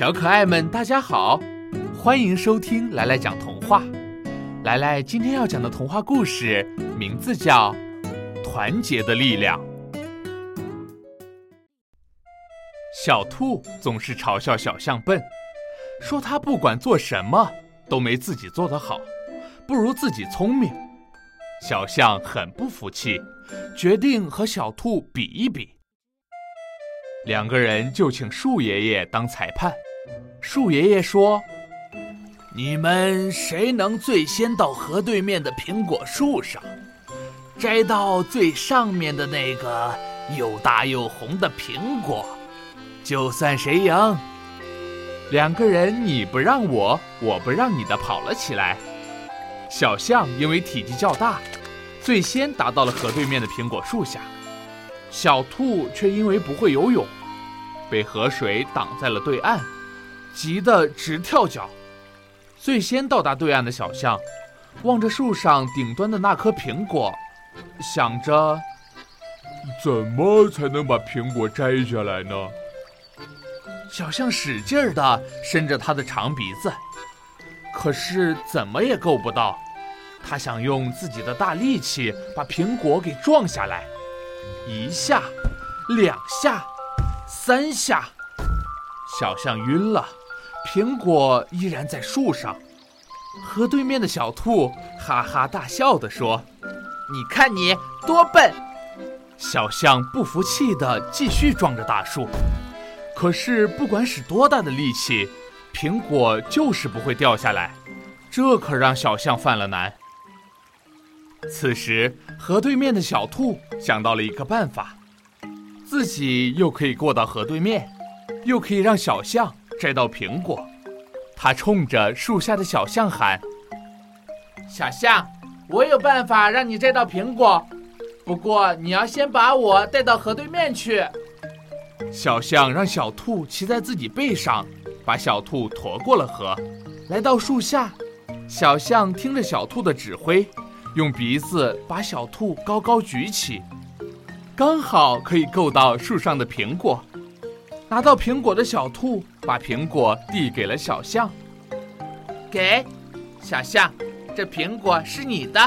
小可爱们，大家好，欢迎收听来来讲童话。来来今天要讲的童话故事名字叫《团结的力量》。小兔总是嘲笑小象笨，说他不管做什么都没自己做得好，不如自己聪明。小象很不服气，决定和小兔比一比。两个人就请树爷爷当裁判。树爷爷说：“你们谁能最先到河对面的苹果树上，摘到最上面的那个又大又红的苹果，就算谁赢。”两个人你不让我，我不让你的跑了起来。小象因为体积较大，最先达到了河对面的苹果树下。小兔却因为不会游泳，被河水挡在了对岸，急得直跳脚。最先到达对岸的小象，望着树上顶端的那颗苹果，想着：怎么才能把苹果摘下来呢？小象使劲儿地伸着它的长鼻子，可是怎么也够不到。它想用自己的大力气把苹果给撞下来。一下，两下，三下，小象晕了。苹果依然在树上。河对面的小兔哈哈大笑地说：“你看你多笨！”小象不服气地继续撞着大树。可是不管使多大的力气，苹果就是不会掉下来。这可让小象犯了难。此时，河对面的小兔想到了一个办法，自己又可以过到河对面，又可以让小象摘到苹果。他冲着树下的小象喊：“小象，我有办法让你摘到苹果，不过你要先把我带到河对面去。”小象让小兔骑在自己背上，把小兔驮过了河，来到树下。小象听着小兔的指挥。用鼻子把小兔高高举起，刚好可以够到树上的苹果。拿到苹果的小兔把苹果递给了小象，给小象，这苹果是你的。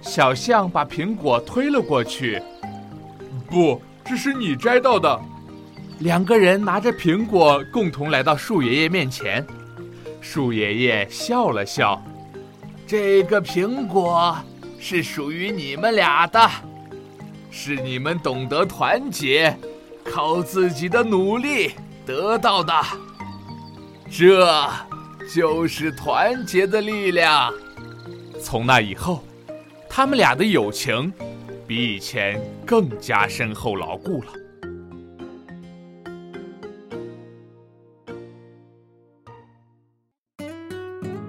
小象把苹果推了过去，不，这是你摘到的。两个人拿着苹果共同来到树爷爷面前，树爷爷笑了笑。这个苹果是属于你们俩的，是你们懂得团结，靠自己的努力得到的。这就是团结的力量。从那以后，他们俩的友情比以前更加深厚牢固了。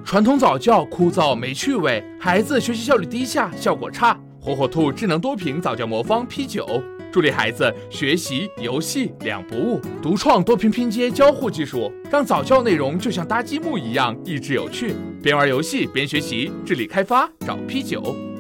传统早教枯燥没趣味，孩子学习效率低下，效果差。火火兔智能多屏早教魔方 P 九，助力孩子学习游戏两不误。独创多屏拼接交互技术，让早教内容就像搭积木一样益智有趣。边玩游戏边学习，智力开发找 P 九。